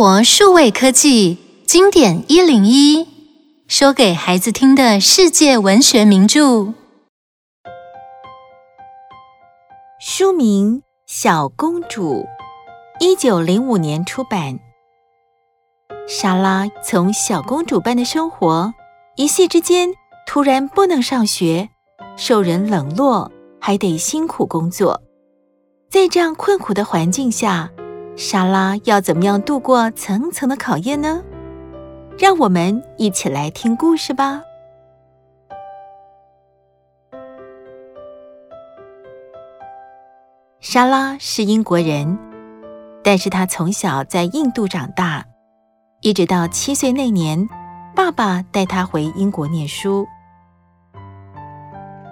活数位科技经典一零一，说给孩子听的世界文学名著。书名《小公主》，一九零五年出版。莎拉从小公主般的生活，一夕之间突然不能上学，受人冷落，还得辛苦工作。在这样困苦的环境下，莎拉要怎么样度过层层的考验呢？让我们一起来听故事吧。莎拉是英国人，但是她从小在印度长大，一直到七岁那年，爸爸带她回英国念书。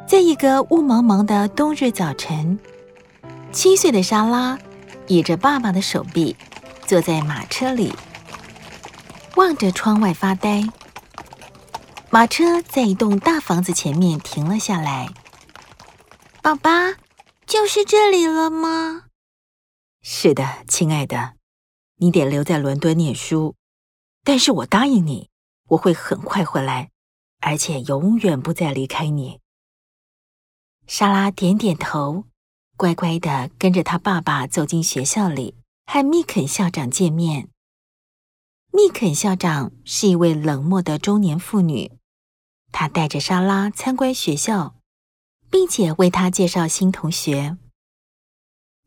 在一个雾蒙蒙的冬日早晨，七岁的莎拉。倚着爸爸的手臂，坐在马车里，望着窗外发呆。马车在一栋大房子前面停了下来。爸爸，就是这里了吗？是的，亲爱的，你得留在伦敦念书。但是我答应你，我会很快回来，而且永远不再离开你。莎拉点点头。乖乖地跟着他爸爸走进学校里，和密肯校长见面。密肯校长是一位冷漠的中年妇女，她带着莎拉参观学校，并且为她介绍新同学。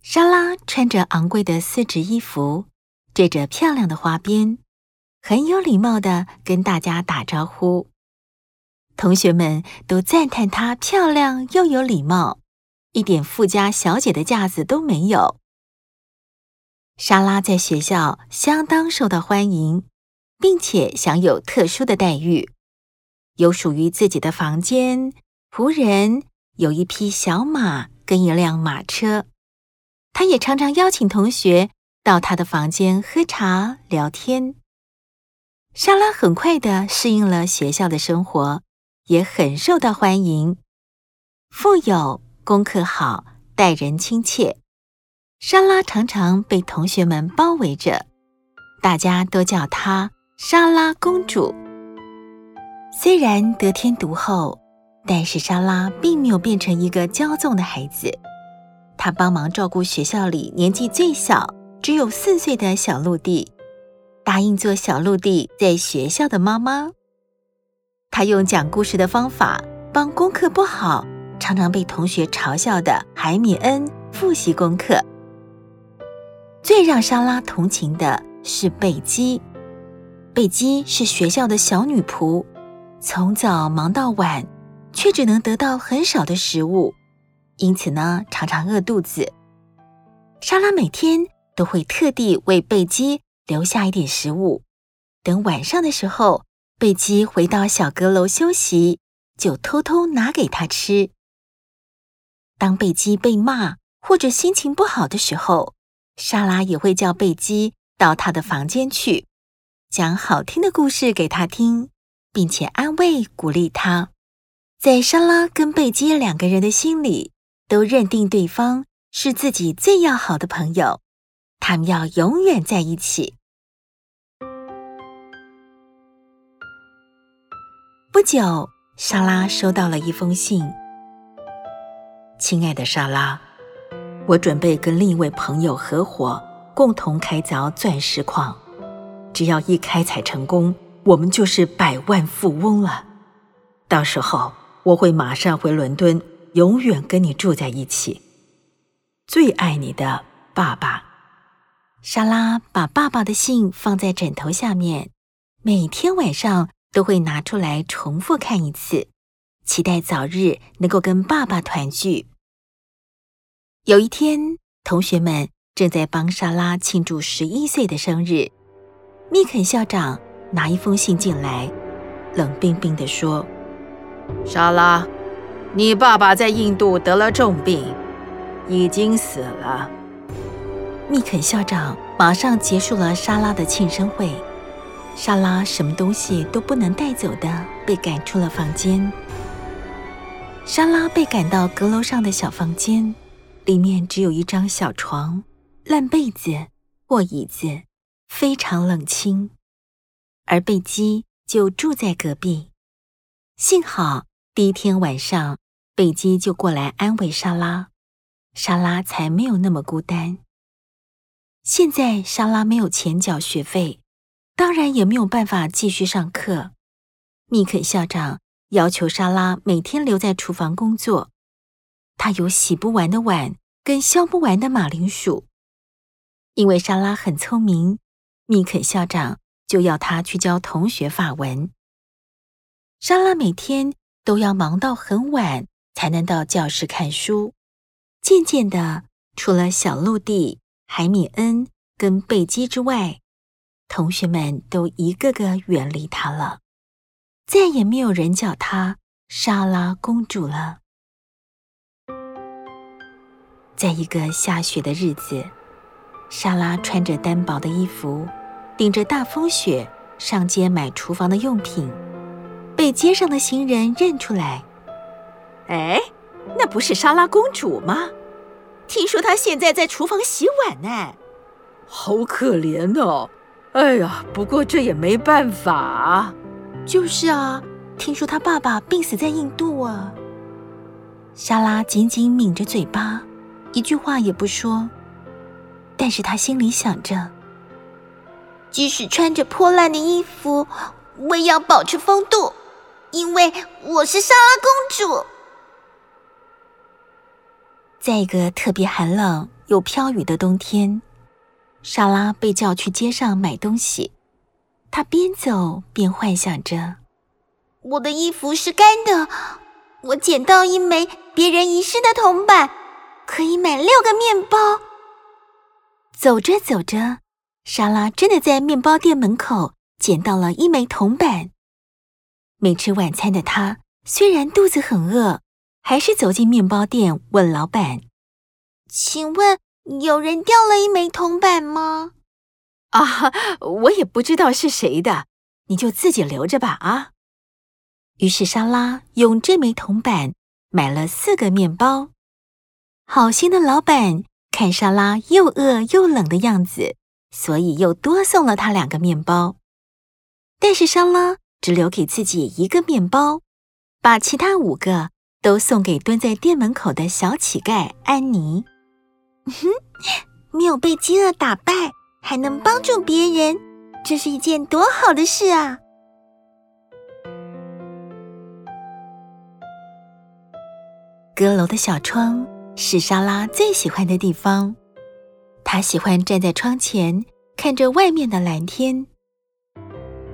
莎拉穿着昂贵的丝质衣服，缀着漂亮的花边，很有礼貌地跟大家打招呼。同学们都赞叹她漂亮又有礼貌。一点富家小姐的架子都没有。莎拉在学校相当受到欢迎，并且享有特殊的待遇，有属于自己的房间、仆人，有一匹小马跟一辆马车。她也常常邀请同学到她的房间喝茶聊天。莎拉很快的适应了学校的生活，也很受到欢迎。富有。功课好，待人亲切。莎拉常常被同学们包围着，大家都叫她莎拉公主。虽然得天独厚，但是莎拉并没有变成一个骄纵的孩子。她帮忙照顾学校里年纪最小、只有四岁的小陆地，答应做小陆地在学校的妈妈。她用讲故事的方法帮功课不好。常常被同学嘲笑的海米恩复习功课。最让莎拉同情的是贝基。贝基是学校的小女仆，从早忙到晚，却只能得到很少的食物，因此呢，常常饿肚子。莎拉每天都会特地为贝基留下一点食物，等晚上的时候，贝基回到小阁楼休息，就偷偷拿给他吃。当贝基被骂或者心情不好的时候，莎拉也会叫贝基到她的房间去，讲好听的故事给他听，并且安慰鼓励他。在莎拉跟贝基两个人的心里，都认定对方是自己最要好的朋友，他们要永远在一起。不久，莎拉收到了一封信。亲爱的莎拉，我准备跟另一位朋友合伙，共同开凿钻石矿。只要一开采成功，我们就是百万富翁了。到时候我会马上回伦敦，永远跟你住在一起。最爱你的爸爸。莎拉把爸爸的信放在枕头下面，每天晚上都会拿出来重复看一次，期待早日能够跟爸爸团聚。有一天，同学们正在帮莎拉庆祝十一岁的生日。密肯校长拿一封信进来，冷冰冰地说：“莎拉，你爸爸在印度得了重病，已经死了。”密肯校长马上结束了莎拉的庆生会。莎拉什么东西都不能带走的，被赶出了房间。莎拉被赶到阁楼上的小房间。里面只有一张小床、烂被子、破椅子、非常冷清，而贝基就住在隔壁。幸好第一天晚上，贝基就过来安慰莎拉，莎拉才没有那么孤单。现在莎拉没有钱缴学费，当然也没有办法继续上课。密肯校长要求莎拉每天留在厨房工作，他有洗不完的碗跟削不完的马铃薯。因为莎拉很聪明，密肯校长就要她去教同学法文。莎拉每天都要忙到很晚才能到教室看书。渐渐的，除了小陆地、海米恩跟贝基之外，同学们都一个个远离她了，再也没有人叫她莎拉公主了。在一个下雪的日子，莎拉穿着单薄的衣服，顶着大风雪上街买厨房的用品。被街上的行人认出来，哎，那不是莎拉公主吗？听说她现在在厨房洗碗呢，好可怜哦！哎呀，不过这也没办法。就是啊，听说她爸爸病死在印度啊。莎拉紧紧抿着嘴巴，一句话也不说。但是他心里想着，即使穿着破烂的衣服，我也要保持风度。因为我是莎拉公主。在一个特别寒冷又飘雨的冬天，莎拉被叫去街上买东西。她边走边幻想着：“我的衣服是干的，我捡到一枚别人遗失的铜板，可以买六个面包。”走着走着，莎拉真的在面包店门口捡到了一枚铜板。没吃晚餐的她，虽然肚子很饿，还是走进面包店问老板：“请问有人掉了一枚铜板吗？”“啊，我也不知道是谁的，你就自己留着吧。”啊。于是莎拉用这枚铜板买了四个面包。好心的老板看莎拉又饿又冷的样子，所以又多送了她两个面包。但是莎拉。只留给自己一个面包，把其他五个都送给蹲在店门口的小乞丐安妮。哼，没有被饥饿打败，还能帮助别人，这是一件多好的事啊！阁楼的小窗是莎拉最喜欢的地方，她喜欢站在窗前看着外面的蓝天。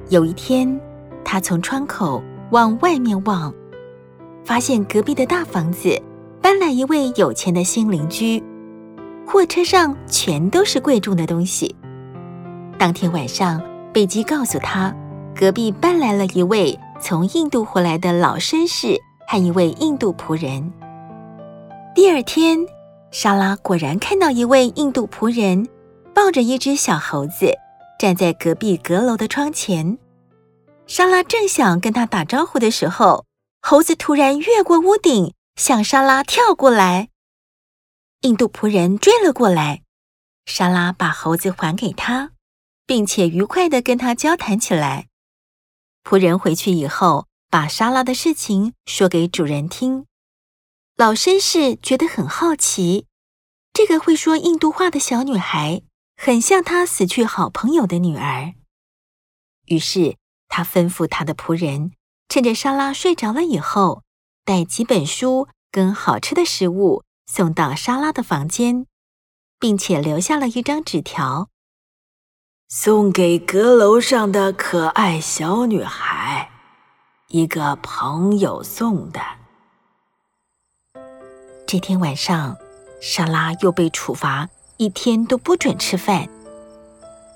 有一天，他从窗口往外面望，发现隔壁的大房子搬来一位有钱的新邻居，货车上全都是贵重的东西。当天晚上，贝基告诉他，隔壁搬来了一位从印度回来的老绅士和一位印度仆人。第二天，莎拉果然看到一位印度仆人抱着一只小猴子，站在隔壁阁楼的窗前。莎拉正想跟他打招呼的时候，猴子突然越过屋顶，向莎拉跳过来。印度仆人追了过来，莎拉把猴子还给他，并且愉快地跟他交谈起来。仆人回去以后，把莎拉的事情说给主人听。老绅士觉得很好奇，这个会说印度话的小女孩很像他死去好朋友的女儿，于是。他吩咐他的仆人，趁着莎拉睡着了以后，带几本书跟好吃的食物送到莎拉的房间，并且留下了一张纸条，送给阁楼上的可爱小女孩，一个朋友送的。这天晚上，莎拉又被处罚，一天都不准吃饭，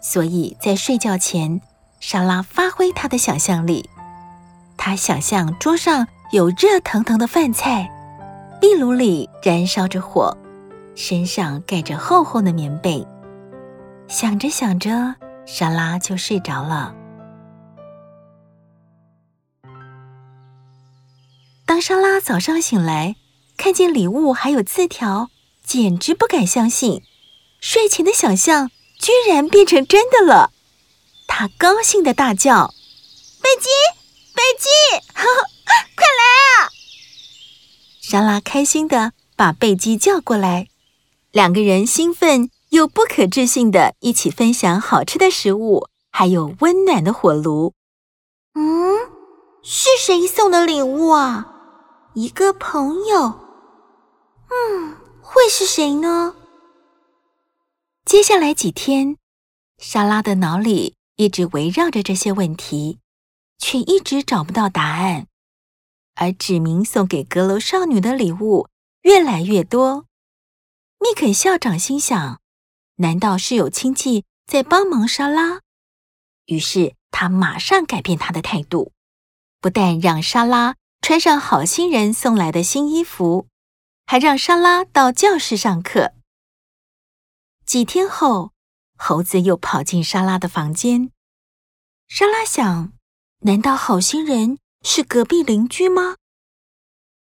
所以在睡觉前。莎拉发挥她的想象力，她想象桌上有热腾腾的饭菜，壁炉里燃烧着火，身上盖着厚厚的棉被。想着想着，莎拉就睡着了。当莎拉早上醒来，看见礼物还有字条，简直不敢相信，睡前的想象居然变成真的了。他高兴的大叫：“贝基，贝基，呵呵，快来啊！”莎拉开心地把贝基叫过来，两个人兴奋又不可置信地一起分享好吃的食物，还有温暖的火炉。嗯，是谁送的礼物啊？一个朋友。嗯，会是谁呢？接下来几天，莎拉的脑里一直围绕着这些问题，却一直找不到答案。而指明送给阁楼少女的礼物越来越多。密肯校长心想：难道是有亲戚在帮忙莎拉？于是他马上改变他的态度，不但让莎拉穿上好心人送来的新衣服，还让莎拉到教室上课。几天后，猴子又跑进莎拉的房间。莎拉想：难道好心人是隔壁邻居吗？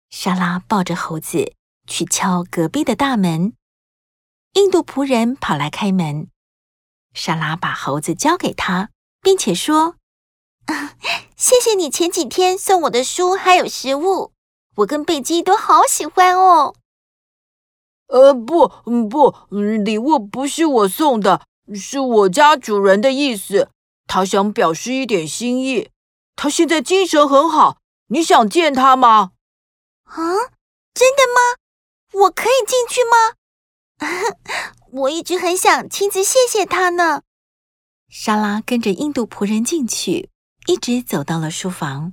莎拉抱着猴子去敲隔壁的大门。印度仆人跑来开门。莎拉把猴子交给他，并且说：“ 谢谢你前几天送我的书还有食物，我跟贝基都好喜欢哦。”呃，不，不，礼物不是我送的，是我家主人的意思。他想表示一点心意。他现在精神很好，你想见他吗？啊，真的吗？我可以进去吗？我一直很想亲自谢谢他呢。莎拉跟着印度仆人进去，一直走到了书房，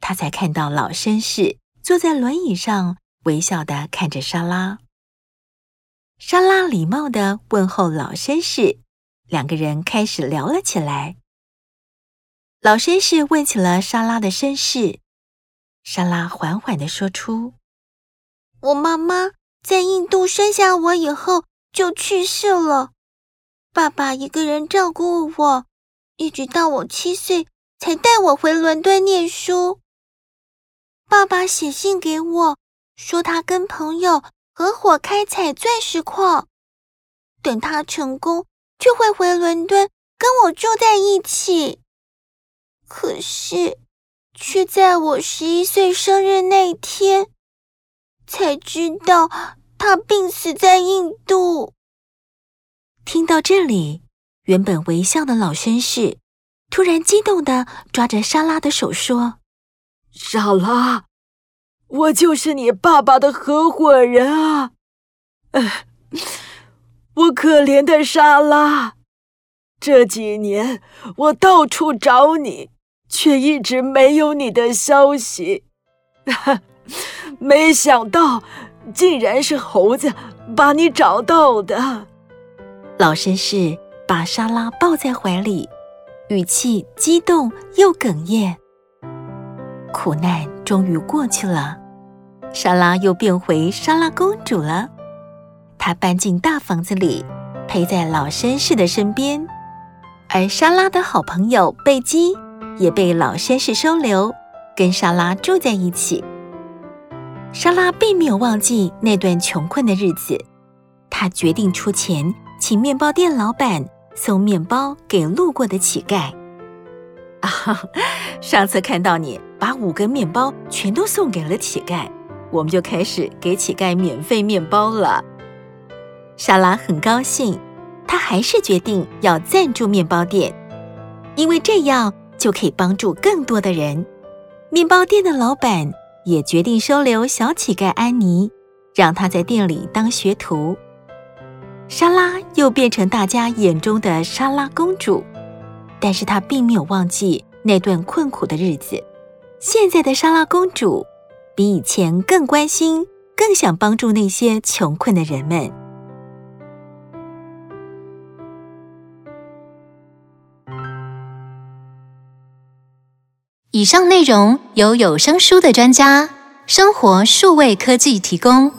他才看到老绅士坐在轮椅上，微笑的看着莎拉。莎拉礼貌的问候老绅士，两个人开始聊了起来。老绅士问起了莎拉的身世，莎拉缓缓的说出：“我妈妈在印度生下我以后就去世了，爸爸一个人照顾我，一直到我七岁才带我回伦敦念书。爸爸写信给我，说他跟朋友。”合伙开采钻石矿，等他成功，就会回伦敦跟我住在一起。可是，却在我十一岁生日那天，才知道他病死在印度。听到这里，原本微笑的老绅士突然激动地抓着莎拉的手说：“莎拉。”我就是你爸爸的合伙人啊！哎，我可怜的莎拉，这几年我到处找你，却一直没有你的消息。没想到，竟然是猴子把你找到的。老绅士把莎拉抱在怀里，语气激动又哽咽。苦难终于过去了。莎拉又变回莎拉公主了。她搬进大房子里，陪在老绅士的身边。而莎拉的好朋友贝基也被老绅士收留，跟莎拉住在一起。莎拉并没有忘记那段穷困的日子，她决定出钱请面包店老板送面包给路过的乞丐。啊，上次看到你把五个面包全都送给了乞丐。我们就开始给乞丐免费面包了。莎拉很高兴，她还是决定要赞助面包店，因为这样就可以帮助更多的人。面包店的老板也决定收留小乞丐安妮，让她在店里当学徒。莎拉又变成大家眼中的莎拉公主，但是她并没有忘记那段困苦的日子。现在的莎拉公主。比以前更关心，更想帮助那些穷困的人们。以上内容由有声书的专家生活数位科技提供。